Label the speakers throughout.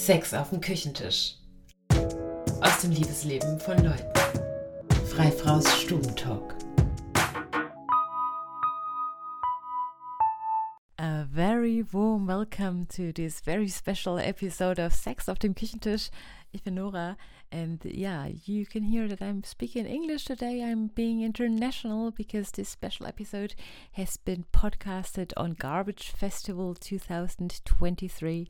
Speaker 1: Sex auf dem Küchentisch. Aus dem Liebesleben von Leuten. Freifraus Stubentalk.
Speaker 2: A very warm welcome to this very special episode of Sex auf dem Küchentisch. Ich bin Nora, and yeah, you can hear that I'm speaking English today. I'm being international because this special episode has been podcasted on Garbicz Festival 2023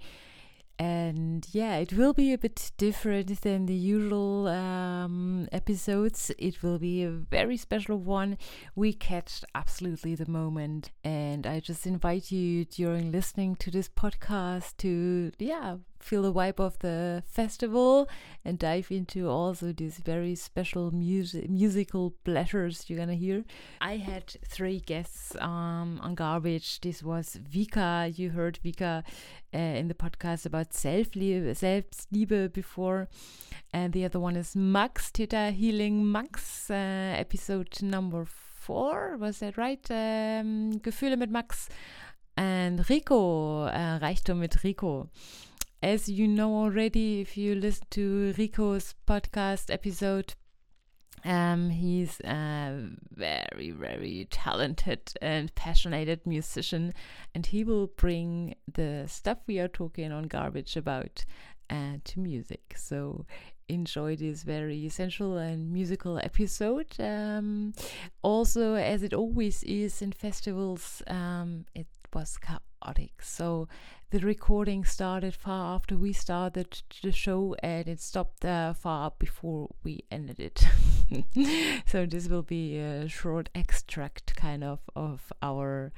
Speaker 2: and yeah, it will be a bit different than the usual um, episodes. It will be a very special one. We catch absolutely the moment, and I just invite you during listening to this podcast to yeah feel the vibe of the festival and dive into also these very special music musical pleasures you're gonna hear. I had three guests um, on Garbicz. This was Vika. You heard Vika uh, in the podcast about Selbstliebe before. And the other one is Max, Theta Healing Max, uh, episode number four. Was that right? Um, Gefühle mit Max. And Rico, uh, Reichtum mit Rico as you know already, if you listen to Rico's podcast episode, um, he's a very, very talented and passionate musician, and he will bring the stuff we are talking on Garbicz about uh, to music. So enjoy this very essential and musical episode. Um, also, as it always is in festivals, um, it was chaotic. So the recording started far after we started the show and it stopped uh, far before we ended it. so this will be a short extract kind of of our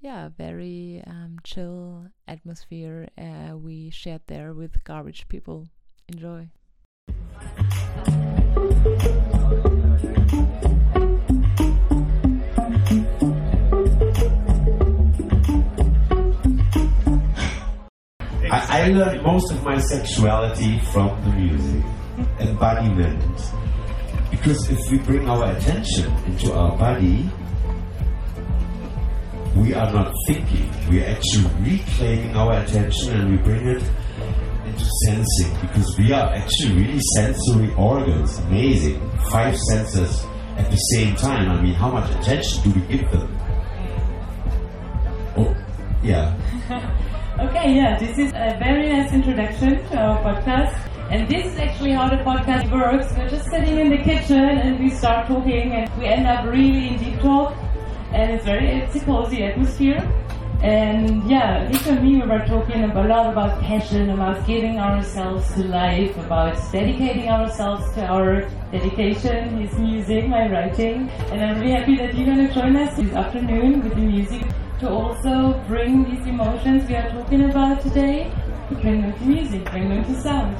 Speaker 2: yeah very um, chill atmosphere uh, we shared there with Garbicz people. Enjoy.
Speaker 3: I, learned most of my sexuality from the music, embodiment. Because if we bring our attention into our body, we are not thinking. We are actually reclaiming our attention and we bring it into sensing because we are actually really sensory organs. Amazing. Five senses at the same time. I mean, how much attention do we give them? Oh, yeah.
Speaker 4: Okay, yeah, this is a very nice introduction to our podcast. And this is actually how the podcast works. We're just sitting in the kitchen and we start talking and we end up really in deep talk. And it's very, it's a cozy atmosphere. And yeah, Lisa and me, we were talking a lot about passion, about giving ourselves to life, about dedicating ourselves to our dedication, his music, my writing. And I'm really happy that you're going to join us this afternoon with the music to also bring these emotions we are talking about today, bring them to music, bring them to sound.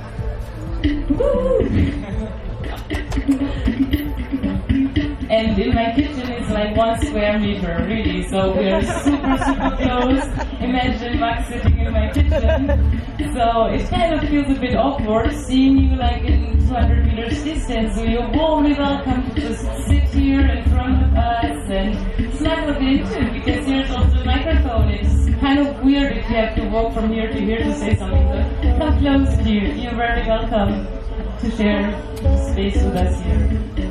Speaker 4: and in my kitchen it's like one square meter, really, so we're super, super close. Imagine Max sitting in my kitchen. So it kind of feels a bit awkward seeing you like in 200 meters distance, so you're warmly welcome to just sit here in front of us and snuggle in too, because here's also a microphone. It's kind of weird if you have to walk from here to here to say something, but come close you. You're very welcome to share space with us here.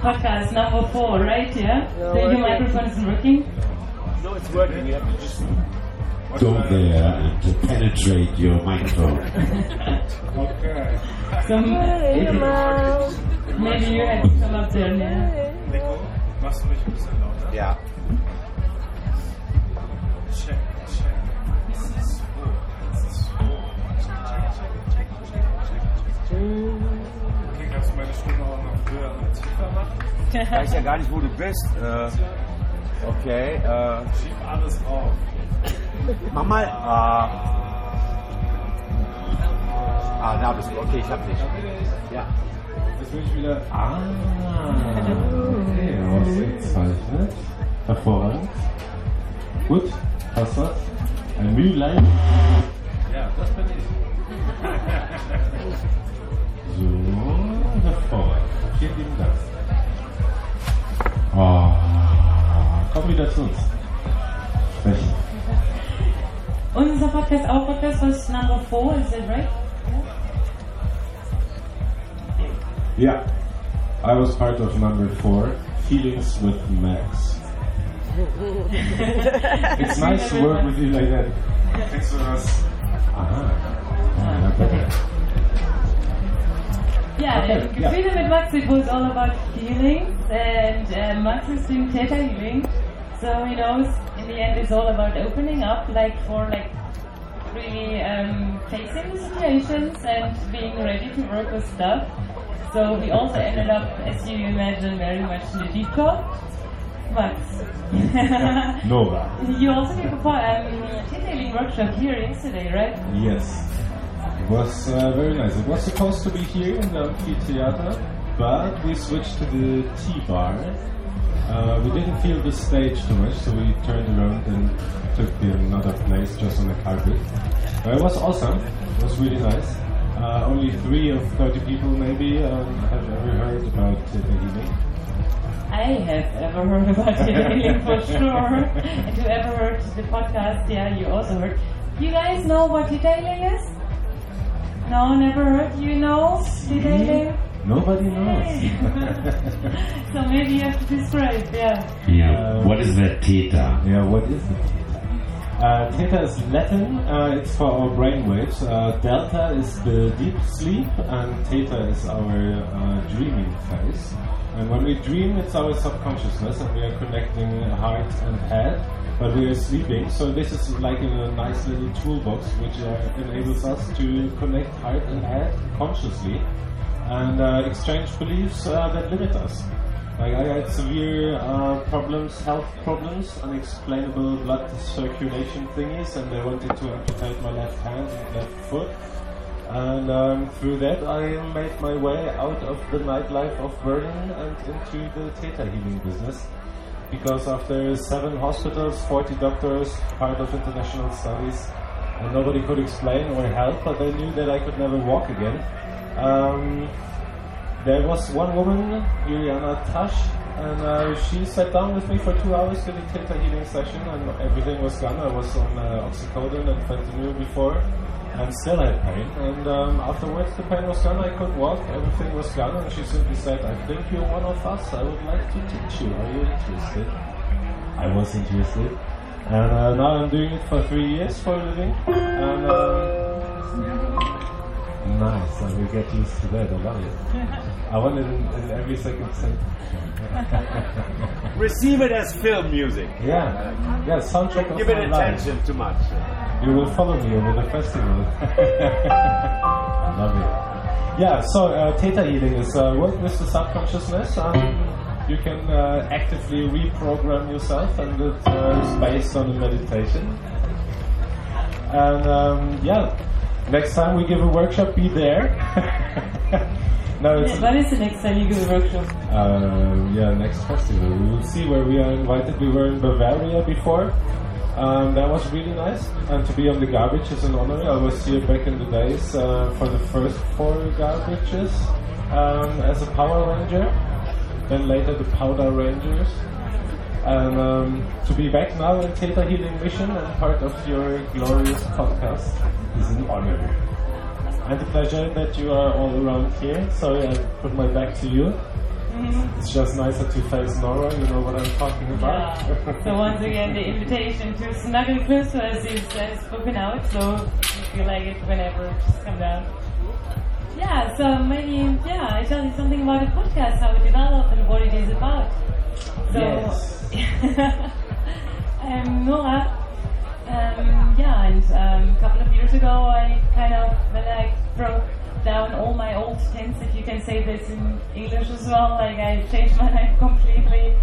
Speaker 4: Podcast number four, right? Yeah?
Speaker 5: No,
Speaker 4: the, your microphone isn't working?
Speaker 5: No, it's working. You have to just.
Speaker 3: Go there and to penetrate your microphone.
Speaker 5: Okay.
Speaker 4: So maybe, maybe you had to come up there now.
Speaker 5: Nico, Machst du mich ein bisschen lauter?
Speaker 3: Ja.
Speaker 5: Check, check. Das ist so. Das ist so. Check, check, check, check, check, check, check. Okay, kannst du meine Stimme auch noch höher und tiefer machen?
Speaker 3: Ich weiß ja gar nicht, wo du bist. Äh, okay. Äh,
Speaker 5: Schieb alles auf.
Speaker 3: mach mal. Ah. Ah, da bist du. Okay, ich hab dich. Ja.
Speaker 5: Jetzt bin ich wieder.
Speaker 3: Ah.
Speaker 5: Okay, ausgezeichnet. Hervorragend. Gut, passt das? Ein Mühlein. Ja, das bin ich. so, hervorragend. Vielen lieben Dank. Oh, komm wieder zu uns. Sprechen.
Speaker 4: Unser Podcast, our podcast was number four, is that right?
Speaker 5: Yeah, I was part of number four, Feelings with Max. it's nice to work with you like that. Thanks for us. Aha. Ah, okay.
Speaker 4: Yeah,
Speaker 5: Okay, yeah.
Speaker 4: Freedom at Max, it was all about healings, and uh, Max is doing theta healing. So he knows in the end it's all about opening up, like for like really um, facing the situations and being ready to work with stuff. So we also ended up, as you imagine, very much in the deep talk. Max.
Speaker 5: Nova.
Speaker 4: You also gave a um, theta healing workshop here yesterday, right?
Speaker 5: Yes. It was uh, very nice. It was supposed to be here in the amphitheater, but we switched to the T bar. Uh, we didn't feel the stage too much, so we turned around and took the another place just on the carpet. But it was awesome. It was really nice. Uh, only three of 30 people maybe um, have ever heard about healing.
Speaker 4: I have ever heard about healing for sure. and who ever heard the podcast, yeah, you also heard. You guys know what theta is? No, never heard. You know theta healing?
Speaker 5: Nobody knows.
Speaker 4: so maybe you have to describe, yeah.
Speaker 3: Yeah. What is that theta?
Speaker 5: Yeah, what is it? Uh, theta is Latin, uh, it's for our brain waves. Uh, delta is the deep sleep, and theta is our uh, dreaming phase. And when we dream, it's our subconsciousness, and we are connecting heart and head, but we are sleeping. So this is like a nice little toolbox which uh, enables us to connect heart and head consciously and uh, exchange beliefs uh, that limit us. Like I had severe uh, problems, health problems, unexplainable blood circulation thingies, and they wanted to amputate my left hand and left foot. And um, through that, I made my way out of the nightlife of Berlin and into the theta healing business. Because after seven hospitals, 40 doctors, part of international studies, and nobody could explain or help, but they knew that I could never walk again. Um, there was one woman, Juliana Tasch, and uh, she sat down with me for two hours to the theta healing session, and everything was gone. I was on uh, oxycodone and fentanyl before, and still had pain. And um, afterwards, the pain was gone. I could walk. Everything was gone, and she simply said, "I think you're one of us. I would like to teach you. Are you interested?" I was interested, and uh, now I'm doing it for three years for a living, and. Um, Nice, I will get used to that. I love it. I want it in, in every second sentence.
Speaker 3: Receive it as film music.
Speaker 5: Yeah, yeah, soundtrack of
Speaker 3: Give it
Speaker 5: my life.
Speaker 3: attention too much.
Speaker 5: You will follow me over the festival. I love it. Yeah, so uh, theta healing is uh, work with the subconsciousness. Um, you can uh, actively reprogram yourself, and it is uh, based on the meditation. And um, yeah, next time we give a workshop, be there. no, it's
Speaker 4: What is the next time you give a workshop?
Speaker 5: uh, yeah, next festival. We will see where we are invited. We were in Bavaria before. Um, that was really nice. And to be on the Garbicz is an honor. I was here back in the days uh, for the first four garbages um, as a Power Ranger. Then later the Powder Rangers. And um, to be back now in Theta Healing Mission and part of your glorious podcast is an honor. And a pleasure that you are all around here. Sorry, I put my back to you. It's just nicer to face Nora, you know what I'm talking about.
Speaker 4: Yeah. so once again, the invitation to snuggle Christmas is uh, spoken out. So if you like it whenever, just come down. Yeah. So maybe yeah, I tell you something about the podcast, how it developed, and what it is about. So
Speaker 5: Yes.
Speaker 4: I'm Nora. Um, yeah, and um, a couple of years ago, I kind of when I broke down all my old tents, if you can say this in English as well. Like I changed my life completely.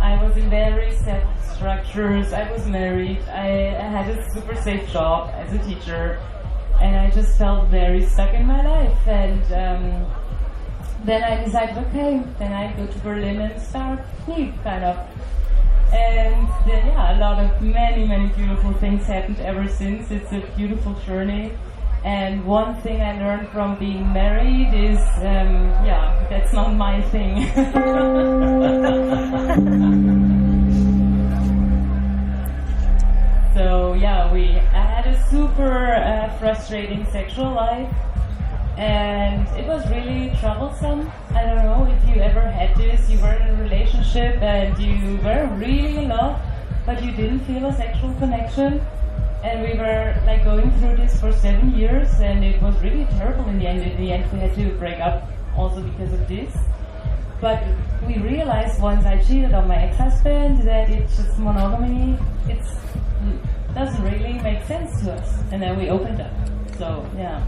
Speaker 4: I was in very set structures. I was married. I, I had a super safe job as a teacher, and I just felt very stuck in my life. And um, then I decided, okay, then I go to Berlin and start new, kind of. And then, yeah, a lot of many, many beautiful things happened ever since. It's a beautiful journey. And one thing I learned from being married is, um, yeah, that's not my thing. so yeah, we I had a super uh, frustrating sexual life, and it was really troublesome. I don't know if you ever had this. You were in a relationship and you were really in love, but you didn't feel a sexual connection. And we were like going through this for seven years, and it was really terrible in the end. In the end, we had to break up also because of this. But we realized once I cheated on my ex-husband that it's just monogamy. It's doesn't really make sense to us. And then we opened up. So yeah.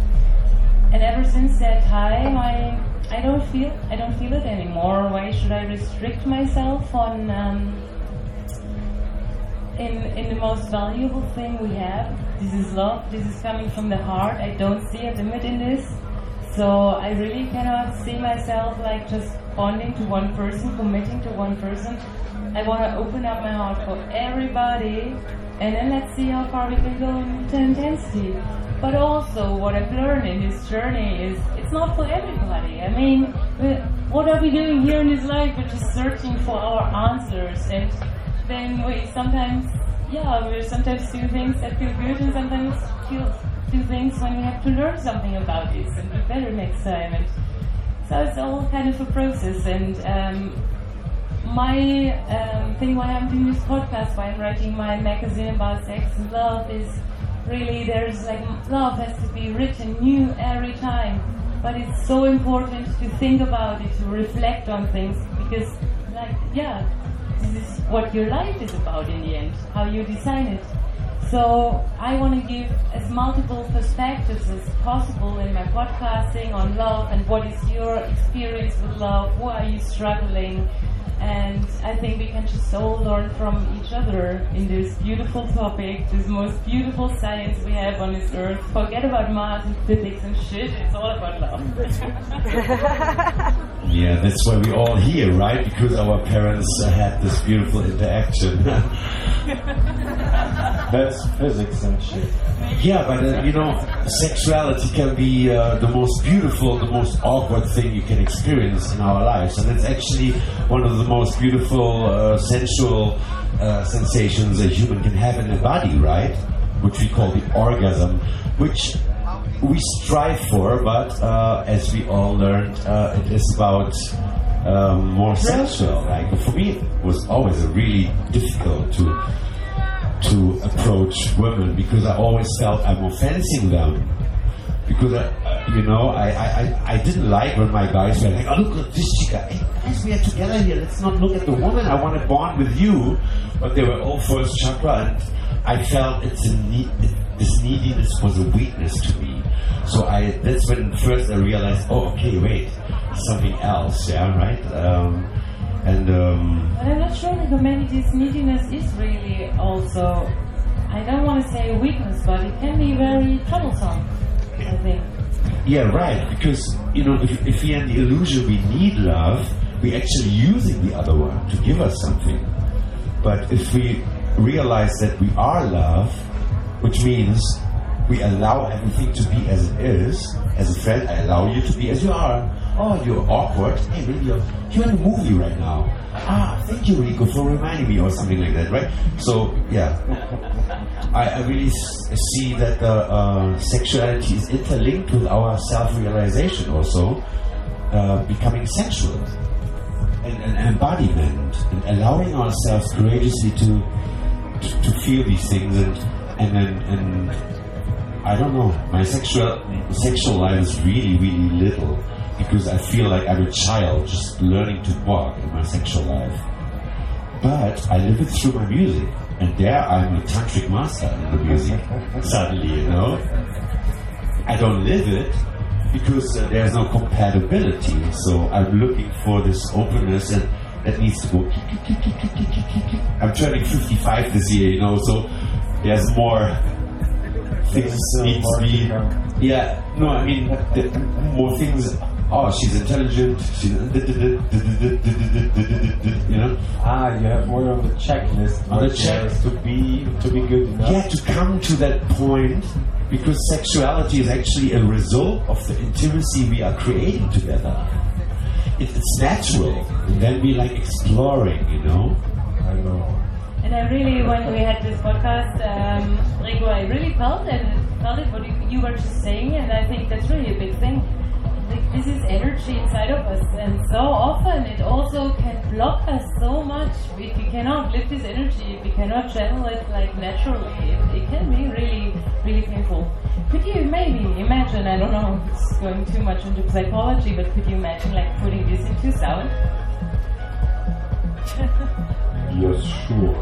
Speaker 4: And ever since that time, I I don't feel I don't feel it anymore. Why should I restrict myself on um, in in the most valuable thing we have? This is love. This is coming from the heart. I don't see a limit in this. So I really cannot see myself like just bonding to one person, committing to one person. I want to open up my heart for everybody, and then let's see how far we can go into intensity. But also, what I've learned in this journey is it's not for everybody. I mean, what are we doing here in this life? We're just searching for our answers, and then we sometimes, yeah, we sometimes do things that feel good, and sometimes feel do things when we have to learn something about this and do better next time. And so it's all kind of a process. And um, my um, thing why I'm doing this podcast, why I'm writing my magazine about sex and love is really there's like love has to be written new every time. But it's so important to think about it, to reflect on things because like yeah, this is what your life is about in the end, how you design it. So I want to give as multiple perspectives as possible in my podcasting on love and what is your experience with love, why are you struggling, and I think we can just all learn from each other in this beautiful topic, this most beautiful science we have on this earth. Forget about math and physics and shit, it's all about love.
Speaker 3: Yeah, that's why we're all here, right? Because our parents uh, had this beautiful interaction.
Speaker 5: That's physics and shit.
Speaker 3: yeah, but uh, you know, sexuality can be uh, the most beautiful, the most awkward thing you can experience in our lives, and it's actually one of the most beautiful, uh, sensual uh, sensations a human can have in the body, right? Which we call the orgasm, which we strive for, but uh, as we all learned, uh, it is about um, more sensual. Like for me, it was always really difficult to to approach women because I always felt I'm offending them. Because I, you know, I, I, I- didn't like when my guys were like, "Oh, look at this chica! Hey, guys, we are together here. Let's not look at the woman. I want to bond with you." But they were all first chakra, and I felt it's a need. This neediness was a weakness to me. So I that's when first I realized, oh, okay, wait, something else, yeah, right. Um, and um,
Speaker 4: But I'm not sure because maybe this neediness is really also, I don't want to say weakness, but it can be very troublesome, I think.
Speaker 3: Yeah, right. Because you know, if, if we in the illusion we need love, we're actually using the other one to give us something. But if we realize that we are love, which means we allow everything to be as it is. As a friend, I allow you to be as you are. Oh, you're awkward. Hey, maybe you're, you're in a movie right now. Ah, thank you, Rico, for reminding me, or something like that, right? So, yeah. I, I really see that uh, uh, sexuality is interlinked with our self-realization also, uh, becoming sensual and, and embodiment, and allowing ourselves courageously to, to to feel these things, and and and, and I don't know, my sexual sexual life is really really little because I feel like I'm a child just learning to walk in my sexual life. but I live it through my music. And there I'm a tantric master in the music, suddenly, you know. I don't live it because uh, there's no compatibility. So I'm looking for this openness and that needs to go. I'm turning 55 this year, you know, so there's more things
Speaker 5: Still
Speaker 3: need to be. Yeah, no, I mean, the, more things. Oh, she's intelligent. She's, you know.
Speaker 5: Ah, you have more on the checklist.
Speaker 3: On the
Speaker 5: what
Speaker 3: check-
Speaker 5: to be to be good enough.
Speaker 3: Yeah, to come to that point because sexuality is actually a result of the intimacy we are creating together. It, it's natural, and then we like exploring, you know.
Speaker 5: I know.
Speaker 4: And I really, when we had this podcast, um, Rico, I really felt and felt it what you, you were just saying, and I think that's really a big thing. Like, this is energy inside of us, and so often it also can block us so much if we cannot live this energy, we cannot channel it like naturally. It, it can be really, really painful. Could you maybe imagine? I don't know it's going too much into psychology, but could you imagine like putting this into sound?
Speaker 5: Yes, sure.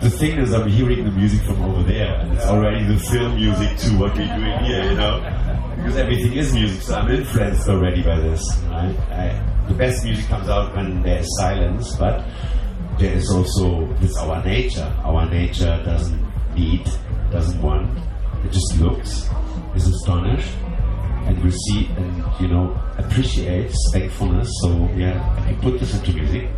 Speaker 3: The thing is, I'm hearing the music from over there, and it's already the film music to what we're doing here, you know? Because everything is music, so I'm influenced already by this. Right? I, the best music comes out when there's silence, but there is also, it's our nature. Our nature doesn't need, doesn't want, it just looks, is astonished, and receive, and, you know, appreciates thankfulness. So, yeah, I put this into music.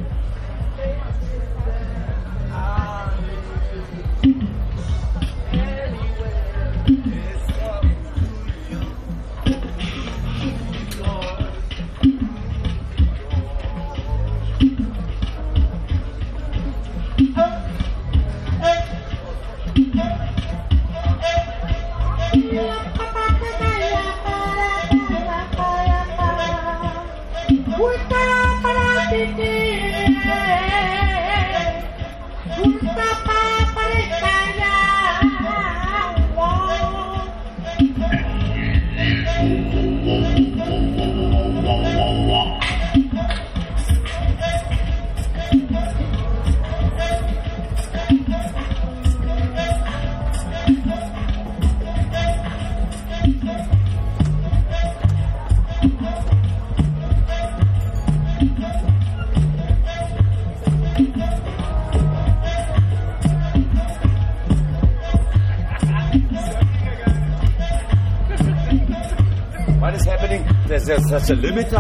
Speaker 6: Such a limiter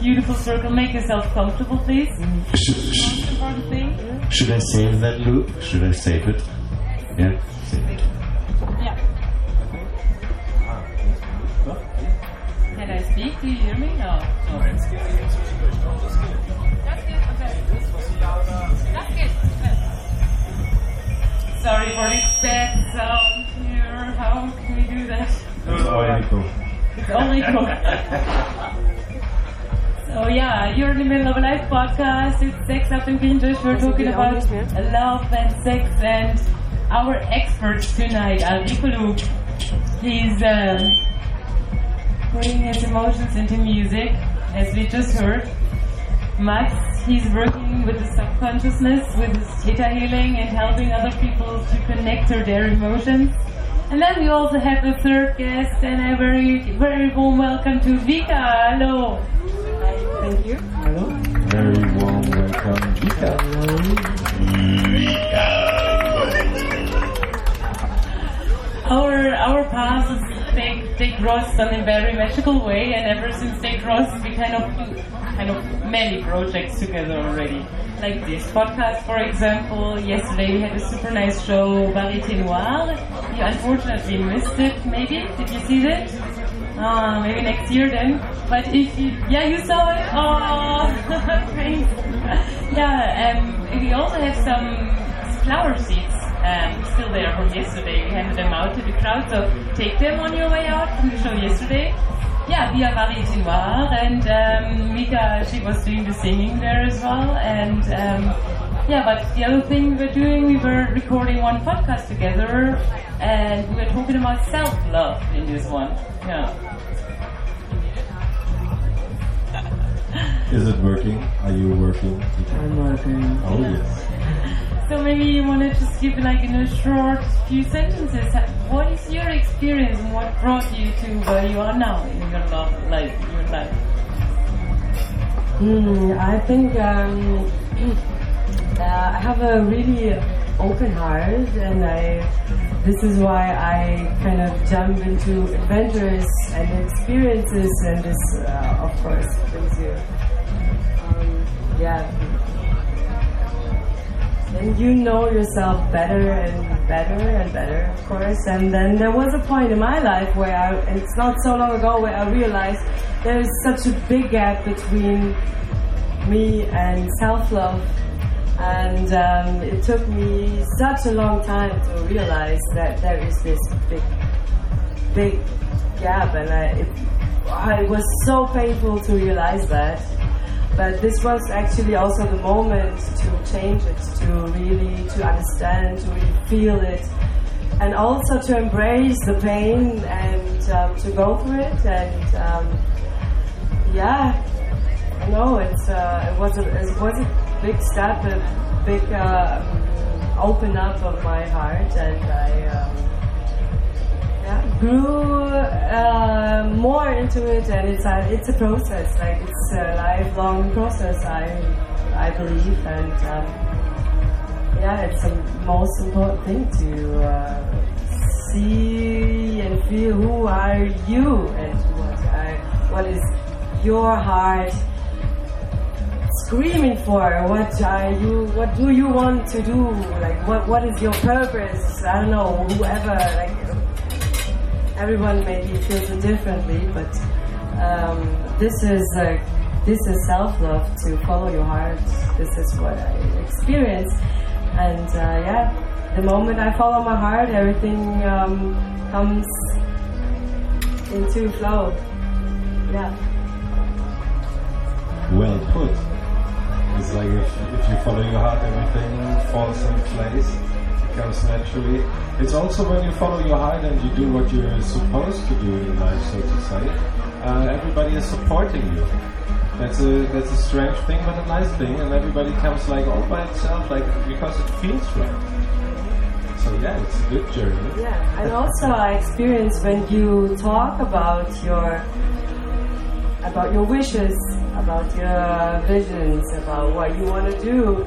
Speaker 4: beautiful circle, make yourself comfortable, please.
Speaker 3: Should,
Speaker 4: Most
Speaker 3: should,
Speaker 4: important thing.
Speaker 3: should I save that loop? Should I save it?
Speaker 4: Talking about love and sex and our expert tonight, Alrikulu. He's um, putting his emotions into music, as we just heard. Max, he's working with the subconsciousness, with his theta healing and helping other people to connect to their emotions. And then we also have the third guest, and a very, very warm welcome to Vika. Hello.
Speaker 7: Hi, Thank you.
Speaker 5: Very
Speaker 4: Our our paths they they crossed in a very magical way, and ever since they crossed, we kind of kind of many projects together already. Like this podcast, for example. Yesterday we had a super nice show, Varieté Noire. You unfortunately missed it. Maybe did you see it? Ah, maybe next year then. But if you, yeah, you saw it. Oh, thanks. Yeah, um, we also have some flower seeds um, still there from yesterday. We handed them out to the crowd, so take them on your way out from the show yesterday. Yeah, Varieté Noire, and um, Vika, she was doing the singing there as well, and um, yeah, but the other thing we were doing, we were recording one podcast together, and we were talking about self-love in this one. Yeah.
Speaker 5: Is it working? Are you working?
Speaker 7: I'm working.
Speaker 5: Oh yes.
Speaker 4: So maybe you want to just give like in a short few sentences. What is your experience and what brought you to where you are now in your love life, your life?
Speaker 7: Hmm, I think um, uh, I have a really open heart, and I. This is why I kind of jump into adventures and experiences, and this, uh, of course, brings you. Yeah. And you know yourself better and better and better, of course. And then there was a point in my life where I, and it's not so long ago, where I realized there is such a big gap between me and self-love and um, it took me such a long time to realize that there is this big big gap and I, it, I was so painful to realize that but this was actually also the moment to change it to really to understand to really feel it. And also to embrace the pain and um, to go through it and um, yeah. No, it's uh, it was a it was a big step, a big uh, open up of my heart, and I um, grew uh, more into it. And it's a it's a process, like it's a lifelong process. I I believe, and um, yeah, it's the most important thing to uh, see and feel who are you and what I, what is your heart screaming for? What are you? What do you want to do? Like, what what is your purpose? I don't know. Whoever, like, everyone maybe feels it differently, but um, this is uh, this is self love to follow your heart. This is what I experience, and uh, yeah, the moment I follow my heart, everything um, comes into flow. Yeah.
Speaker 5: Well put. It's like if, if you follow your heart, everything falls in place, comes naturally. It's also when you follow your heart and you do what you're supposed to do in life, so to say, uh, everybody is supporting you. That's a that's a strange thing, but a nice thing, and everybody comes like all by itself, like because it feels right. So yeah, it's a good journey.
Speaker 7: Yeah, and also I experience when you talk about your about your wishes, about your visions, about what you want to do.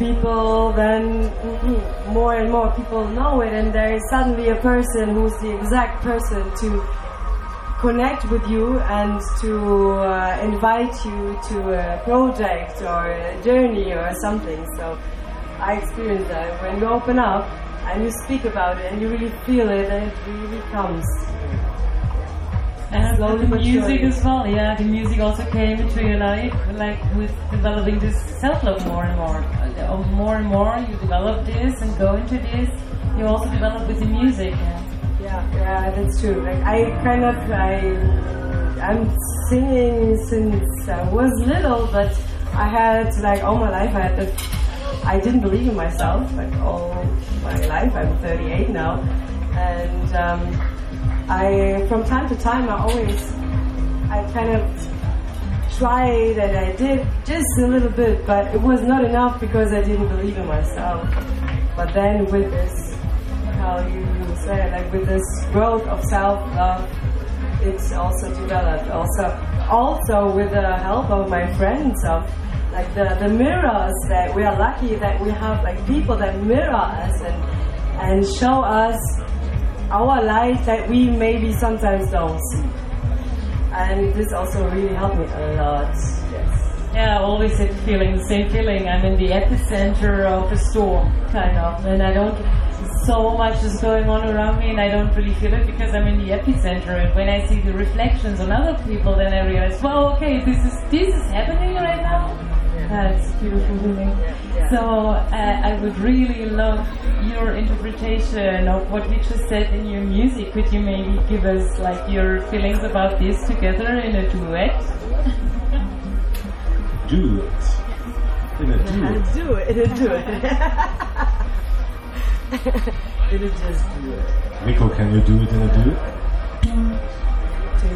Speaker 7: People then mhm, more and more people know it, and there is suddenly a person who's the exact person to connect with you and to uh, invite you to a project or a journey or something. So I experienced that when you open up and you speak about it and you really feel it and it really comes.
Speaker 4: And
Speaker 7: Slowly
Speaker 4: the music as well, yeah. The music also came into your life, like with developing this self-love more and more. Uh, More and more, you develop this and go into this. You also develop with the music. Yeah.
Speaker 7: Yeah, yeah, that's true. Like I kind of I I'm singing since I was little, but I had like all my life I had the I didn't believe in myself like all my life. I'm 38 now, and um, I from time to time I always I kind of tried and I did just a little bit, but it was not enough because I didn't believe in myself. But then with this how you say like with this growth of self-love it's also developed also also with the help of my friends of like the, the mirrors that we are lucky that we have like people that mirror us and and show us our light that we maybe sometimes don't see and this also really helped me a lot
Speaker 4: Yeah, always had feeling the same feeling. I'm in the epicenter of a storm, kind of, and I don't. So much is going on around me, and I don't really feel it because I'm in the epicenter. And when I see the reflections on other people, then I realize, well, okay, this is this is happening right now. That's beautiful feeling. So uh, I would really love your interpretation of what you just said in your music. Could you maybe give us like your feelings about this together in a duet?
Speaker 5: Do it. In a duet.
Speaker 7: do it it'll do it it'll just do it
Speaker 5: Rico, can you do it in a duet?
Speaker 7: do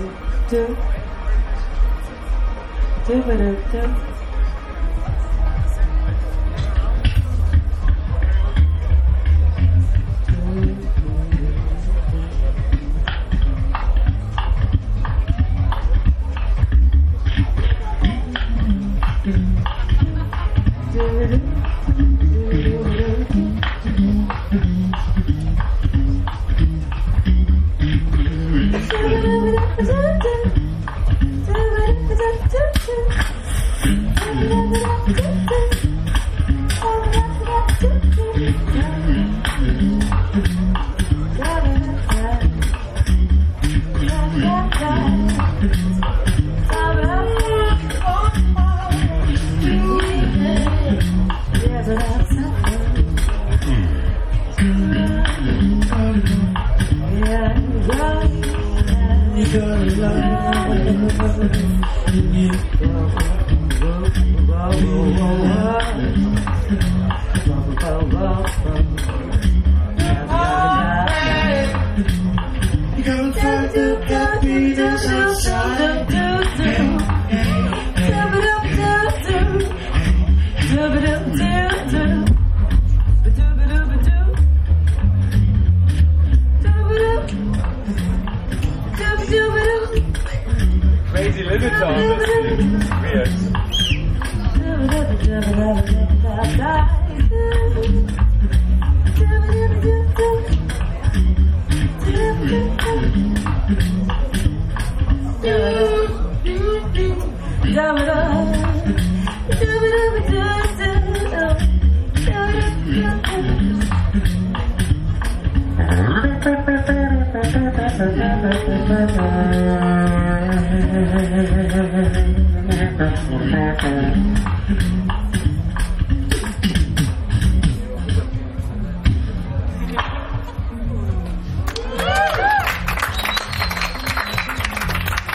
Speaker 7: do do do do do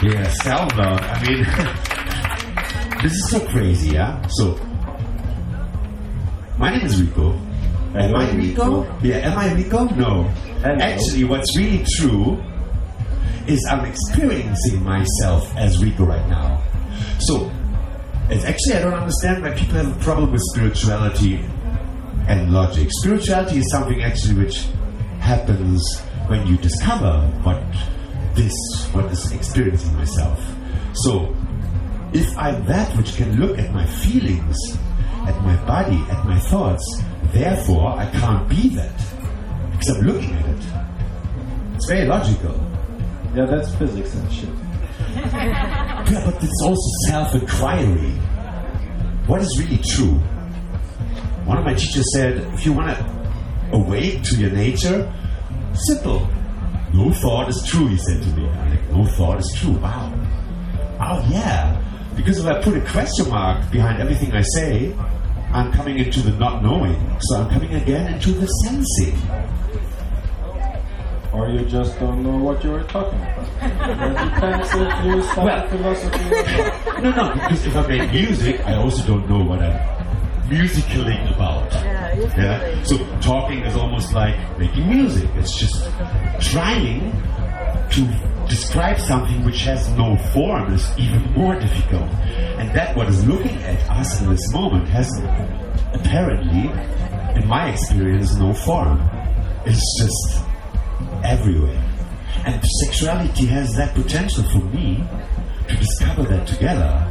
Speaker 3: Yeah, self-love. I mean, this is so crazy, yeah? So, my name is Rico. Am I Rico? Yeah, am I Rico? No. Actually, what's really true is I'm experiencing myself as Rico right now. So, it's actually, I don't understand why people have a problem with spirituality and logic. Spirituality is something actually which happens when you discover what this, what is experiencing myself. So, if I'm that which can look at my feelings, at my body, at my thoughts, therefore I can't be that because I'm looking at it. It's very logical.
Speaker 5: Yeah, that's physics and shit.
Speaker 3: Yeah, but it's also self-inquiry. What is really true? One of my teachers said, if you want to awake to your nature, simple. No thought is true, he said to me. I'm like, no thought is true. Wow. Oh, yeah. Because if I put a question mark behind everything I say, I'm coming into the not knowing. So I'm coming again into the sensing.
Speaker 5: Or you just don't know what you were talking about. it you
Speaker 3: Well-
Speaker 5: philosophy.
Speaker 3: No, no, because if I make music, I also don't know what I'm musicaling about.
Speaker 7: Yeah, you're
Speaker 3: Yeah. So talking is almost like making music. It's just trying to describe something which has no form is even more difficult. And that what is looking at us in this moment has apparently, in my experience, no form. It's just everywhere. And sexuality has that potential for me to discover that together.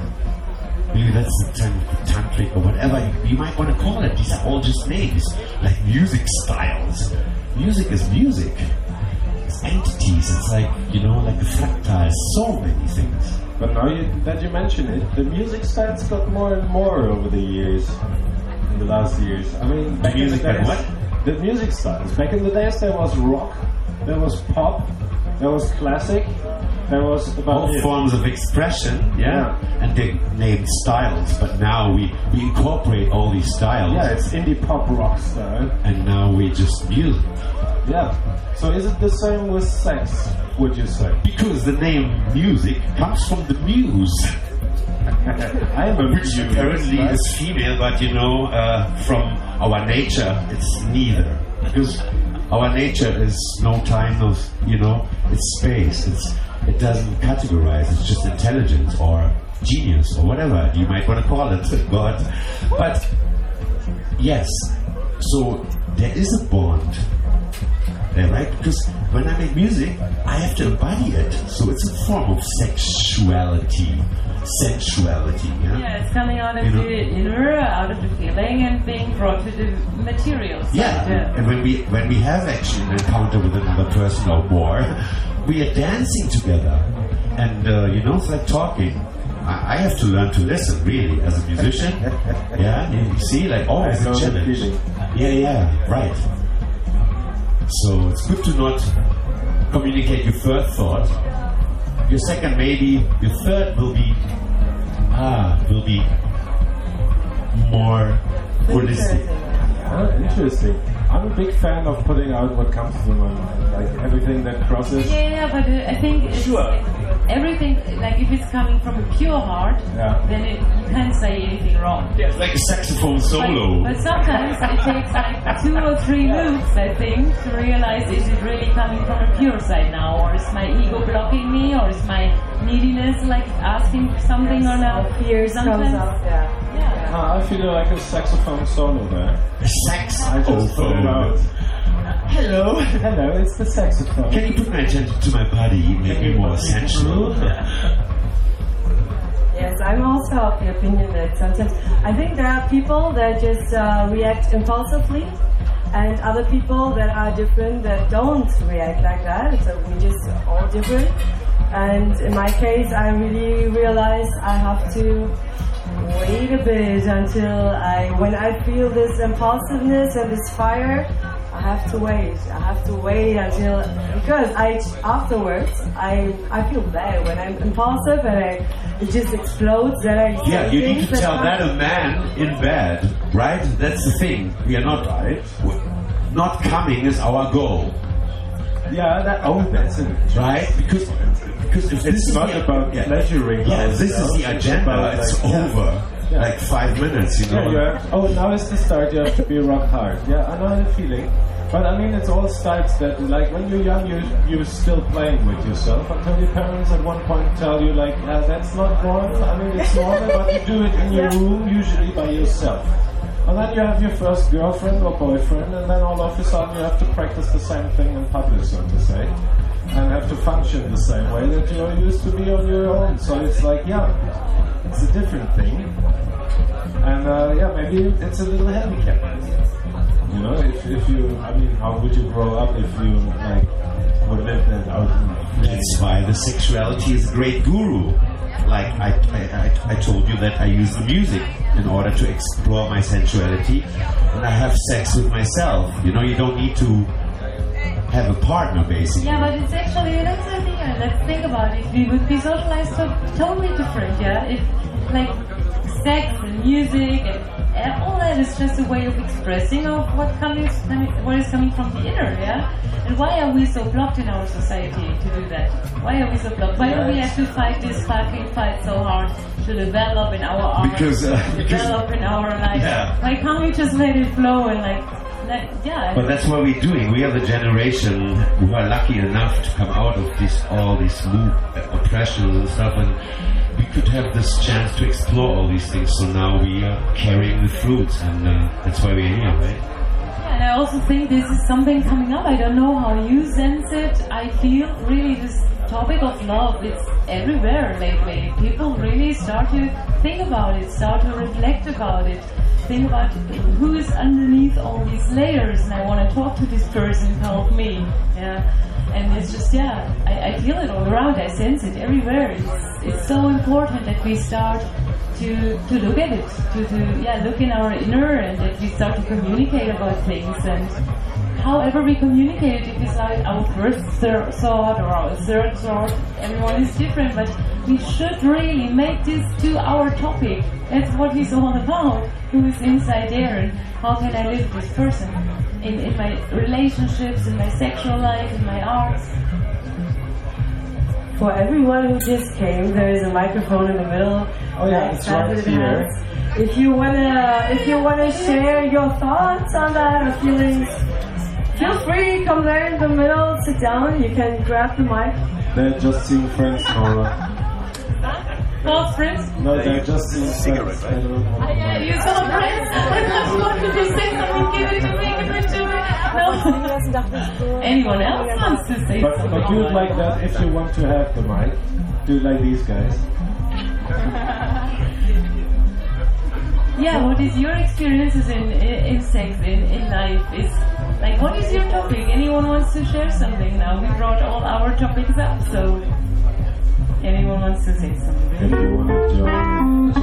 Speaker 3: Maybe that's the tan- tantric or whatever you, you might want to call it. These are all just names, like music styles. Music is music. Entities. It's like you know, like a fractal. So many things.
Speaker 5: But now you, that you mention it, the music styles got more and more over the years, in the last years. I mean, back
Speaker 3: music
Speaker 5: in the
Speaker 3: got
Speaker 5: days,
Speaker 3: what?
Speaker 5: The music styles. Back in the days, there was rock, there was pop, there was classic, there was about
Speaker 3: All
Speaker 5: it.
Speaker 3: forms of expression, yeah,
Speaker 5: Yeah.
Speaker 3: and they named styles. But now we we incorporate all these styles,
Speaker 5: Yeah, it's indie pop rock style.
Speaker 3: and now we just music.
Speaker 5: Yeah. So is it the same with sex? Would you say?
Speaker 3: Because the name music comes from the muse.
Speaker 5: I am a
Speaker 3: which
Speaker 5: muse,
Speaker 3: apparently
Speaker 5: right?
Speaker 3: is female, but you know, uh, from our nature, it's neither. Because our nature is no time, of you know, it's space. It's it doesn't categorize. It's just intelligence or genius or whatever you might want to call it, God. But yes, so there is a bond right? Because when I make music, I have to embody it. So it's a form of sexuality, sensuality. Yeah.
Speaker 4: Yeah, it's coming out of
Speaker 3: You know-
Speaker 4: the inner, out of the feeling, and being brought to the material side.
Speaker 3: Yeah, and when we when we have actually an encounter with another person or more, we are dancing together, and uh, you know it's like talking. I, I have to learn to listen, really, as a musician. yeah, you see, like oh,
Speaker 5: I
Speaker 3: it's a challenge. Yeah, yeah, right. So it's good to not communicate your first thought. Your second, maybe your third will be ah will be more holistic.
Speaker 5: Oh, interesting. I'm a big fan of putting out what comes to my mind, like everything that crosses.
Speaker 4: Yeah, yeah, but uh, I think it's,
Speaker 3: Sure.
Speaker 4: Everything, like if it's coming from a pure heart,
Speaker 5: Yeah.
Speaker 4: then it, you can't say anything wrong.
Speaker 3: Yeah, it's like a saxophone solo.
Speaker 4: But, but sometimes it takes like two or three loops, I think, to realize is it really coming from a pure side now, or is my ego blocking me, or is my neediness like asking for something or not?
Speaker 7: Fears comes
Speaker 4: Sometimes-
Speaker 7: up, yeah.
Speaker 4: Yeah.
Speaker 5: Ah, I feel like a saxophone solo there.
Speaker 3: A Hello.
Speaker 5: Hello, it's the saxophone.
Speaker 3: Can you put my attention to my body, make me more sensual?
Speaker 7: Yes, I'm also of the opinion that sometimes I think there are people that just uh, react impulsively, and other people that are different that don't react like that. So we just all different. And in my case, I really realized I have to wait a bit until I, when I feel this impulsiveness and this fire, I have to wait. I have to wait until because I afterwards I I feel bad when I'm impulsive and I it just explodes. Then I
Speaker 3: Yeah, you need
Speaker 7: things
Speaker 3: to tell
Speaker 7: are-
Speaker 3: that a man in bed, right? That's the thing. We are not right. Not coming is our goal,
Speaker 5: Yeah, that, oh, that's it.
Speaker 3: right? Because because if this
Speaker 5: It's
Speaker 3: is
Speaker 5: not
Speaker 3: the,
Speaker 5: about
Speaker 3: yeah,
Speaker 5: pleasuring
Speaker 3: Yeah, this is the agenda.
Speaker 5: about,
Speaker 3: It's
Speaker 5: like,
Speaker 3: over.
Speaker 5: Yeah.
Speaker 3: Like five minutes, you know.
Speaker 5: Yeah, you oh, now is the start, you have to be rock hard. Yeah, I know the feeling. But I mean, it's all starts that, like, when you're young, you, you're still playing with yourself until your parents at one point tell you, like, yeah, that's not normal. I mean, it's normal, but you do it in your room, usually by yourself. And then you have your first girlfriend or boyfriend, and then all of a sudden you have to practice the same thing in public, so to say. And have to function the same way that you're used to be on your own. So it's like, yeah, it's a different thing. And uh, yeah, maybe it's a little handicap. You know, if, if you, I mean, how would you grow up if you like would live that out in
Speaker 3: That's why the sexuality is a great guru. Like I, I, I, I told you that I use the music in order to explore my sensuality, and I have sex with myself. You know, you don't need to have a partner, basically.
Speaker 4: Yeah, but it's actually that's the thing. uh, Let's think about it. We would be socialized so totally different. Yeah, if like sex and music and, and all that is just a way of expressing of what coming, what is coming from the inner. Yeah, and why are we so blocked in our society to do that? Why are we so blocked? Why do we have to fight this fucking fight so hard to develop in our art,
Speaker 3: Because, uh,
Speaker 4: to
Speaker 3: because-
Speaker 4: develop in our life?
Speaker 3: Yeah.
Speaker 4: Why can't we just let it flow and like, like yeah?
Speaker 3: But that's what we're doing. We are the generation who are lucky enough to come out of this all this move, oppression and stuff, and we could have this chance to explore all these things. So now we are carrying the fruits, and uh, that's why we're here, right?
Speaker 4: And I also think this is something coming up. I don't know how you sense it. I feel really this topic of love, it's everywhere lately. People really start to think about it, start to reflect about it, think about who is underneath all these layers, and I want to talk to this person, help me. Yeah. And it's just, yeah, I, I feel it all around. I sense it everywhere. It's, it's so important that we start to, to look at it, to, to yeah, look in our inner and that we start to communicate about things and however we communicate it, if it's like our first thought or our third thought, everyone is different, but we should really make this to our topic. That's what it's all about. Who is inside there and how can I live this person? In, in my relationships, in my sexual life, in my arts.
Speaker 7: For everyone who just came, there is a microphone in the middle.
Speaker 5: Oh, yeah, it's right here.
Speaker 7: has. If you wanna, if you wanna share your thoughts on that or feelings, feel free. Come there in the middle, sit down. You can grab the mic.
Speaker 5: They're just seeing friends, Nora.
Speaker 4: False friends?
Speaker 5: No, they're just seeing friends. They don't want to
Speaker 4: Yeah, you saw friends? I just wanted to say something, give it to me, give it to me. No. Anyone else wants to say
Speaker 5: But,
Speaker 4: something?
Speaker 5: but do it like that if you want to have the mic. Do it like these guys.
Speaker 4: Yeah, what is your experiences in, in, in sex, in, in life? Is like, what is your topic? Anyone wants to share something now? We brought all our topics up, so anyone wants to say something?
Speaker 5: want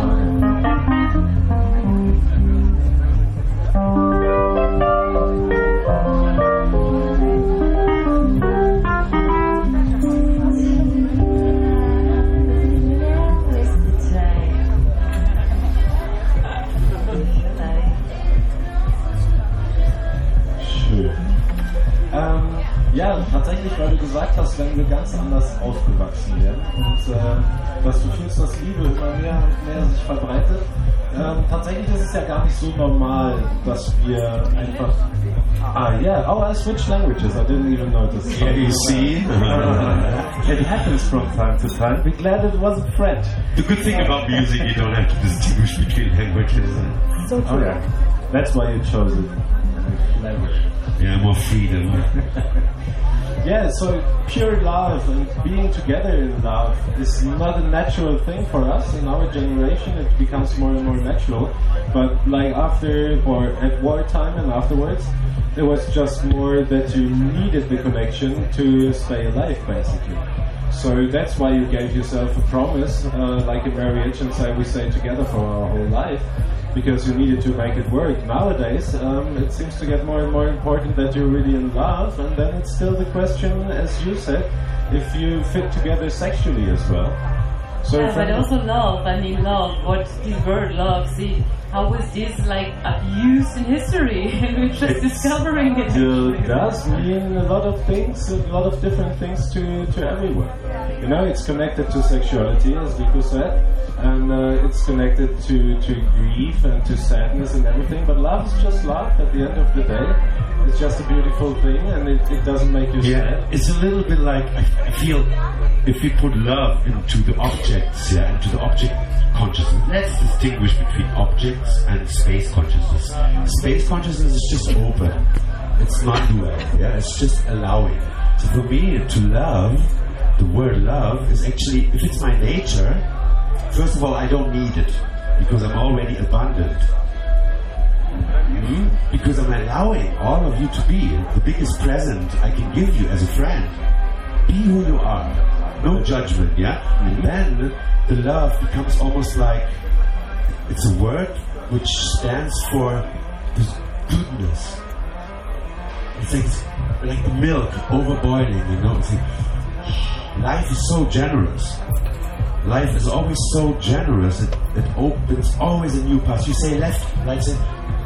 Speaker 5: ja, tatsächlich, weil du gesagt hast, wenn wir ganz anders aufgewachsen wären und äh, dass du fühlst, dass Liebe immer mehr und mehr sich verbreitet. Ähm, tatsächlich ist es ja gar nicht so normal, dass wir einfach. Ah, yeah. Oh, I switched languages. I didn't even notice.
Speaker 3: Yeah, you see?
Speaker 5: it happens from time to time. Be glad it wasn't French.
Speaker 3: The good thing about music, you don't have to distinguish between languages.
Speaker 7: So
Speaker 5: Oh, yeah. That's why you chose it.
Speaker 3: Yeah, more freedom.
Speaker 5: Yeah, so pure love and being together in love is not a natural thing for us. In our generation, it becomes more and more natural. But like after or at wartime and afterwards, it was just more that you needed the connection to stay alive, basically. So that's why you gave yourself a promise, uh, like in marriage, and say we stay together for our whole life, because you needed to make it work. Nowadays, um, it seems to get more and more important that you're really in love, and then it's still the question, as you said, if you fit together sexually as well. So
Speaker 4: Yeah, but also love. I mean, love. What this word love? See, how was this like abused in history? and we're just discovering it.
Speaker 5: It does mean a lot of things, a lot of different things to, to everyone. You know, it's connected to sexuality, as Vico said, and uh, it's connected to, to grief and to sadness and everything. But love is just love at the end of the day. It's just a beautiful thing, and it, it doesn't make you
Speaker 3: Yeah,
Speaker 5: sad.
Speaker 3: it's a little bit like I I feel if we put love into the objects, yeah, into the object consciousness. Let's distinguish between and space consciousness. Space consciousness is just open. It's not dual. Yeah, it's just allowing. So for me, to love, the word love is actually if it's my nature. First of all, I don't need it because I'm already abundant. Mhm. Because I'm allowing all of you to be the biggest present I can give you as a friend. be who you are. No judgment, yeah? And then the love becomes almost like it's a word which stands for this goodness. It's like, like the milk overboiling, you know? It's like, life is so generous. Life is always so generous. It, it opens always a new path. You say left, life says,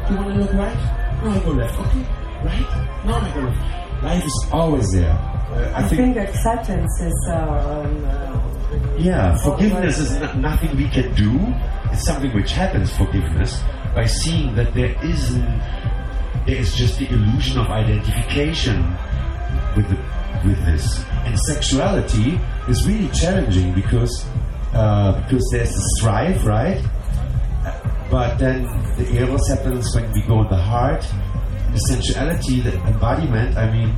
Speaker 3: you want to look right? No, I go left. Okay, right? No, I go left. Life is always there. Uh,
Speaker 7: I think acceptance is uh, um, uh,
Speaker 3: yeah, forgiveness is not, nothing we can do. It's something which happens, forgiveness, by seeing that there isn't, there is just the illusion of identification with, the, with this. And sexuality is really challenging because, uh, because there's the strife, right? But then the eros happens when we go in the heart. The sensuality, the embodiment, I mean,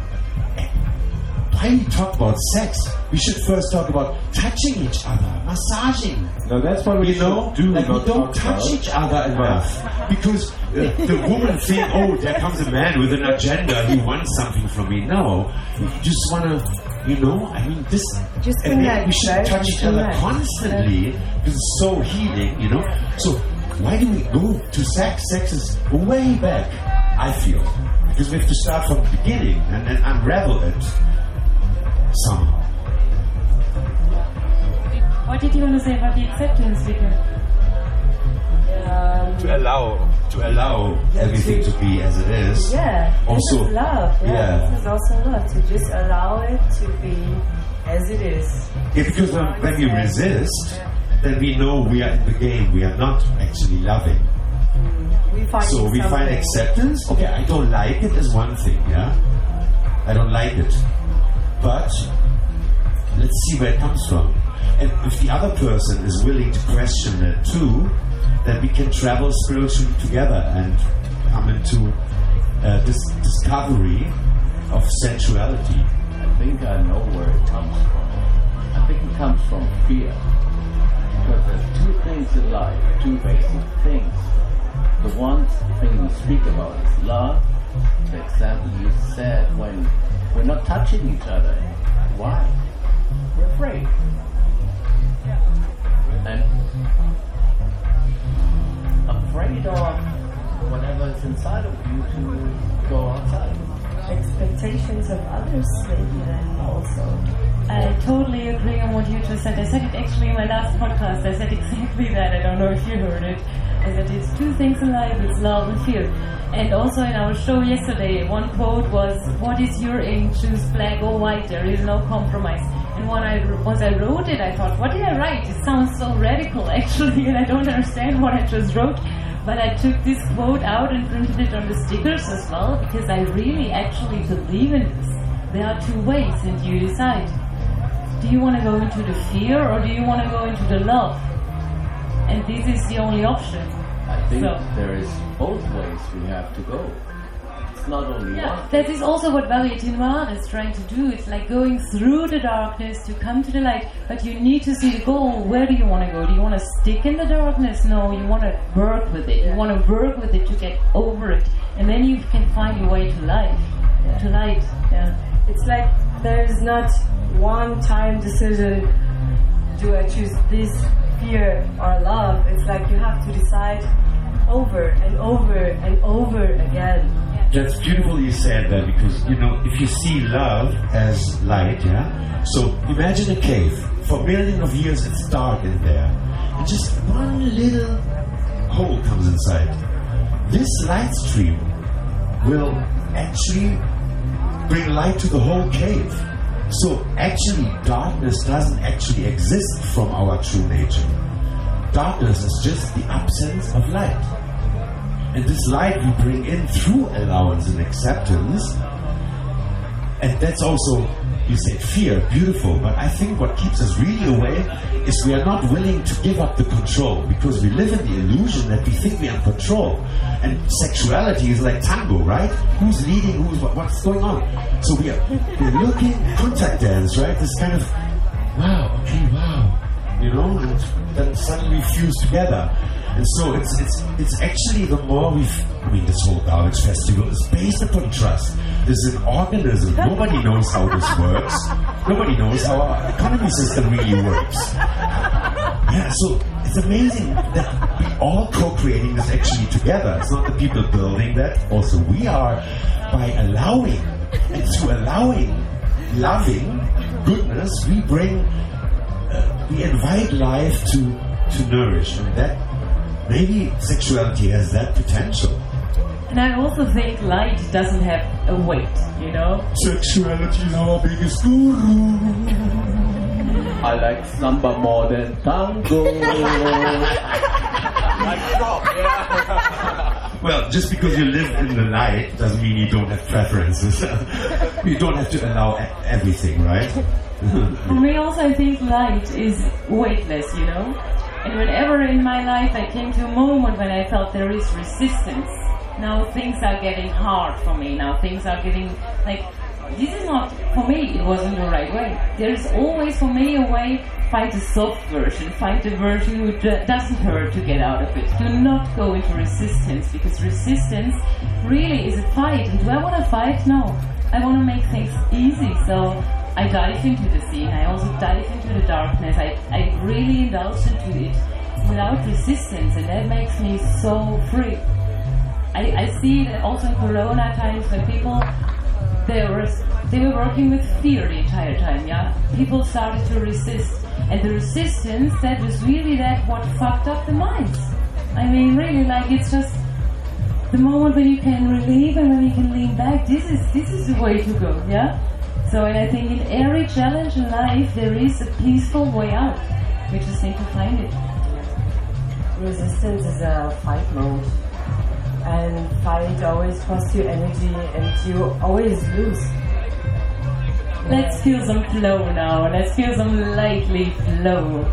Speaker 3: why we talk about sex? We should first talk about touching each other, massaging.
Speaker 5: No, that's what we
Speaker 3: You know,
Speaker 5: do.
Speaker 3: like we don't
Speaker 5: talk
Speaker 3: touch
Speaker 5: about.
Speaker 3: each other enough because uh, the woman think, oh, there comes a man with an agenda. He wants something from me. No, you just want to, you know. I mean, this.
Speaker 7: Just
Speaker 3: and we-
Speaker 7: connect,
Speaker 3: we should
Speaker 7: right?
Speaker 3: touch
Speaker 7: Just
Speaker 3: each other
Speaker 7: connect.
Speaker 3: constantly because it's so healing, you know. So why do we go to sex? Sex is way back. I feel because we have to start from the beginning and then unravel it somehow.
Speaker 4: What did you want to say about the acceptance, Vika?
Speaker 7: um,
Speaker 6: To allow.
Speaker 3: To allow everything to be as it is.
Speaker 7: yeah. This
Speaker 3: Also-
Speaker 7: is love. Yeah,
Speaker 3: yeah.
Speaker 7: this is also love to just allow it to be as it is.
Speaker 3: Yeah, because when, when we resist, then we know we are in the game. We are not actually loving.
Speaker 7: We find
Speaker 3: So we find acceptance. Okay, I don't like it is one thing, yeah? I don't like it. But let's see where it comes from. And if the other person is willing to question that too, then we can travel spiritually together and come into uh, this discovery of sensuality.
Speaker 8: I think I know where it comes from. I think it comes from fear. Because there's two things in life, two basic things. The one thing we speak about is love. The example you said when we're not touching each other. Why? We're afraid. And afraid of whatever is inside of you to go outside.
Speaker 7: Expectations of others, maybe then also.
Speaker 4: I totally agree on what you just said. I said it actually in my last podcast. I said exactly that. I don't know if you heard it. I said it's two things in life: it's love and fear. And also in our show yesterday, one quote was, "What is your aim? Choose black or white. There is no compromise." And when I once I wrote it, I thought, "What did I write? It sounds so radical, actually, and I don't understand what I just wrote." But I took this quote out and printed it on the stickers as well because I really actually believe in this. There are two ways, and you decide do you want to go into the fear or do you want to go into the love? And this is the only option.
Speaker 8: I think
Speaker 4: So-
Speaker 8: there is both ways we have to go. It's not only
Speaker 4: Yeah,
Speaker 8: one.
Speaker 4: that is also what Varieté Noire is trying to do. It's like going through the darkness to come to the light, but you need to see the goal. Where do you want to go? Do you want to stick in the darkness? No, you want to work with it. You want to work with it to get over it, and then you can find your way to life, to light. Yeah.
Speaker 7: It's like there is not one time decision. Do I choose this fear or love? It's like you have to decide over and over and over again.
Speaker 3: That's beautiful you said that because you know if you see love as light, yeah. So imagine a cave. For millions of years, it's dark in there, and just one little hole comes inside. This light stream will actually bring light to the whole cave. So actually, darkness doesn't actually exist from our true nature. Darkness is just the absence of light. And this light we bring in through allowance and acceptance. And that's also, you said fear, beautiful. But I think what keeps us really away is we are not willing to give up the control because we live in the illusion that we think we are in control. And sexuality is like tango, right? Who's leading? Who's what, what's going on? So we are we're looking contact dance, right? This kind of wow, okay, wow, you know. know, and then suddenly fuse together. And so it's it's it's actually the more we've I mean this whole Garbicz festival is based upon trust. There's an organism. Nobody knows how this works. Nobody knows how our economy system really works. Yeah, so it's amazing that we all co-creating this actually together. It's not the people building that. Also, we are by allowing and through allowing, loving goodness, we bring, uh, we invite life to to nourish, and that maybe sexuality has that potential.
Speaker 4: And I also think light doesn't have a weight, you know?
Speaker 3: Sexuality is our biggest guru.
Speaker 8: I like samba more than tango.
Speaker 3: Well, just because you live in the light doesn't mean you don't have preferences. you don't have to allow e- everything, right?
Speaker 4: For me also I think light is weightless, you know? And whenever in my life I came to a moment when I felt there is resistance, now things are getting hard for me, now things are getting like this is not for me it wasn't the right way. There is always for me a way find a soft version, find a version who uh, doesn't hurt to get out of it. Do not go into resistance because resistance really is a fight. And do I want to fight? No. I want to make things easy. So I dive into the scene. I also dive into the darkness. I, I really indulge into it without resistance, and that makes me so free. I, I see it also in Corona times when people they were they were working with fear the entire time. Yeah, people started to resist, and the resistance that was really that what fucked up the minds. I mean, really, like it's just the moment when you can relieve and when you can lean back. This is this is the way to go. Yeah. So, and I think in every challenge in life there is a peaceful way out. We just need to find it.
Speaker 7: Resistance is a fight mode. And fight always costs you energy and you always lose.
Speaker 4: Let's feel some flow now. Let's feel some lightly flow.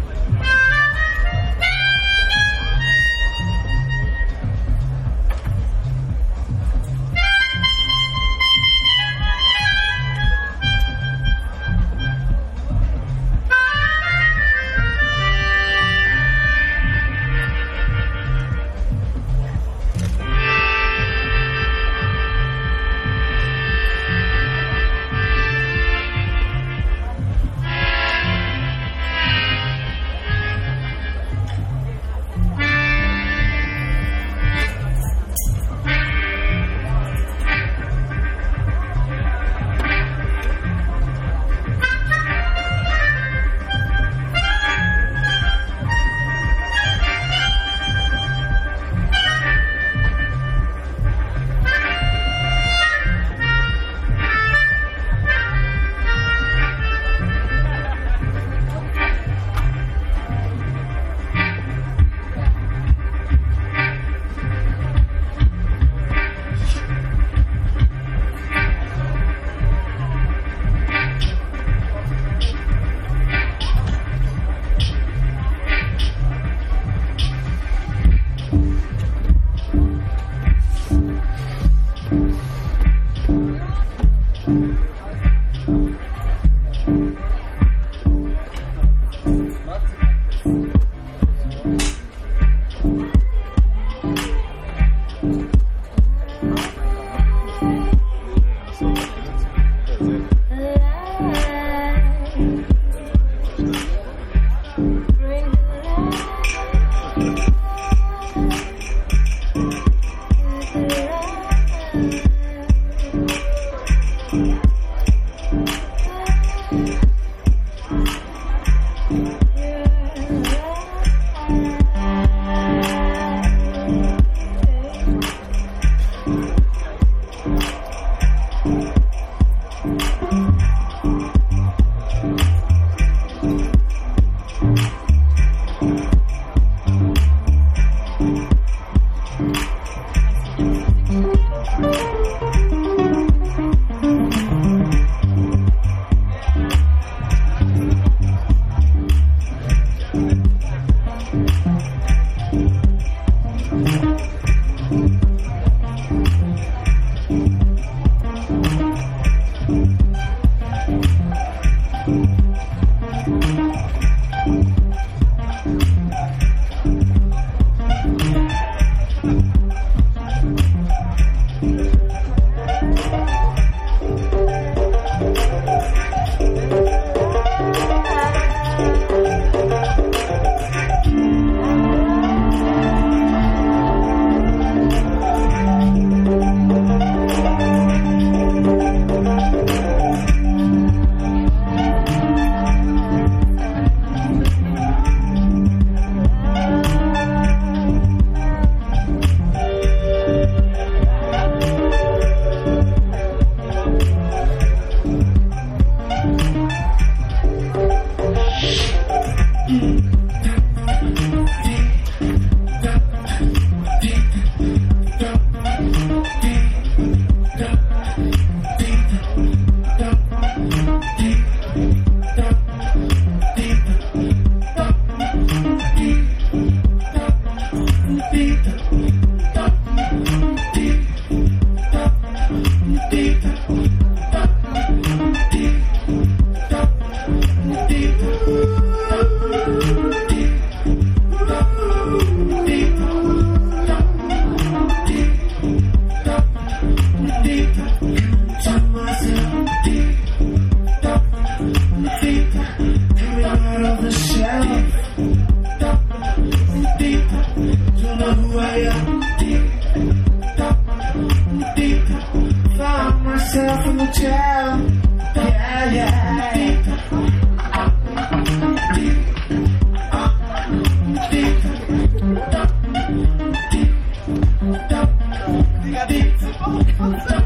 Speaker 4: Okay.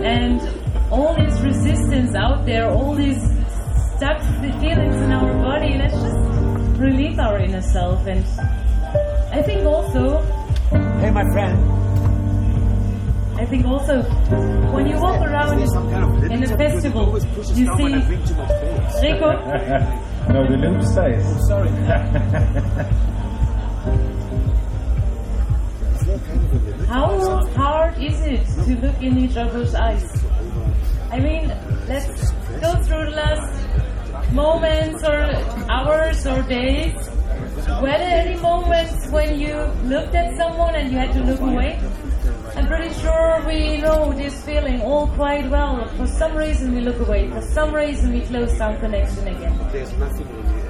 Speaker 4: And all this resistance out there, all these stuck feelings in our body, let's just relieve our inner self. And I think also
Speaker 6: Hey, my friend.
Speaker 4: I think also when you walk around in a festival, you see Rico.
Speaker 5: no, the limp stays.
Speaker 6: Sorry.
Speaker 4: How hard is it to look in each other's eyes? I mean, let's go through the last moments or hours or days. Were there any moments when you looked at someone and you had to look away? I'm pretty sure we know this feeling all quite well. For some reason we look away. For some reason we close down connection again.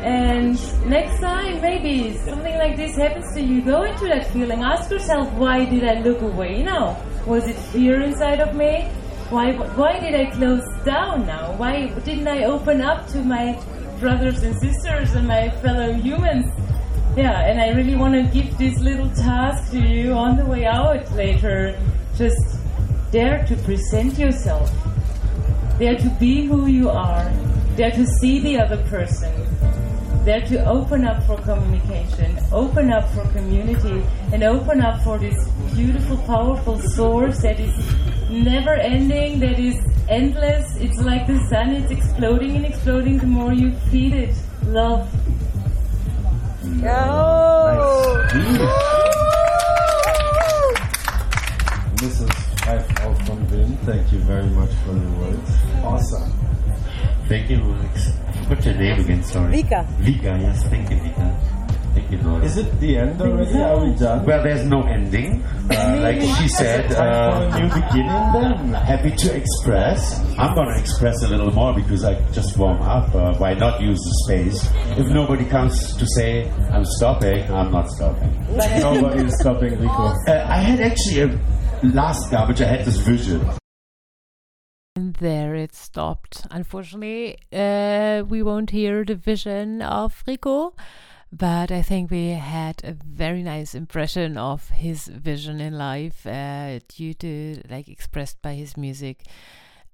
Speaker 4: And next time, maybe something like this happens to you, go into that feeling. Ask yourself, why did I look away now? Was it fear inside of me? Why, why did I close down now? Why didn't I open up to my brothers and sisters and my fellow humans? Yeah, and I really want to give this little task to you on the way out later. Just dare to present yourself. Dare to be who you are. Dare to see the other person. Dare to open up for communication, open up for community, and open up for this beautiful, powerful source that is never ending, that is endless. It's like the sun, it's exploding and exploding the more you feed it. Love.
Speaker 5: Mrs. Frau von Wilm, thank you very much for your words.
Speaker 3: Awesome. Thank you, Max. What's your name again? Sorry.
Speaker 9: Vika.
Speaker 3: Vika, yes. Thank you, Vika. Thank you, Nora.
Speaker 5: Is it the end already? Are we done?
Speaker 3: Well, there's no ending. Uh, like she said, uh,
Speaker 5: a new beginning then?
Speaker 3: happy to express. I'm going to express a little more because I just warm up. Uh, why not use the space? If nobody comes to say I'm stopping, I'm not stopping.
Speaker 5: Nobody is stopping Rico.
Speaker 3: Uh, I had actually a last Garbicz. I had this vision.
Speaker 2: And there it stopped. Unfortunately, uh, we won't hear the vision of Rico, but I think we had a very nice impression of his vision in life uh, due to like expressed by his music.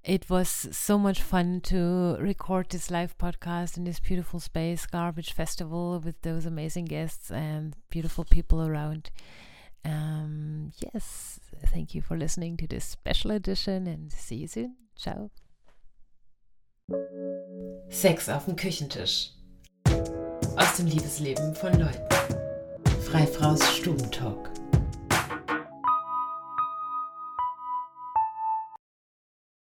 Speaker 2: It was so much fun to record this live podcast in this beautiful space, Garbicz Festival, with those amazing guests and beautiful people around. Um, yes, thank you for listening to this special edition and see you soon. Ciao.
Speaker 1: Sex auf dem Küchentisch. Aus dem Liebesleben von Leuten.
Speaker 2: Freifraus Stubentalk.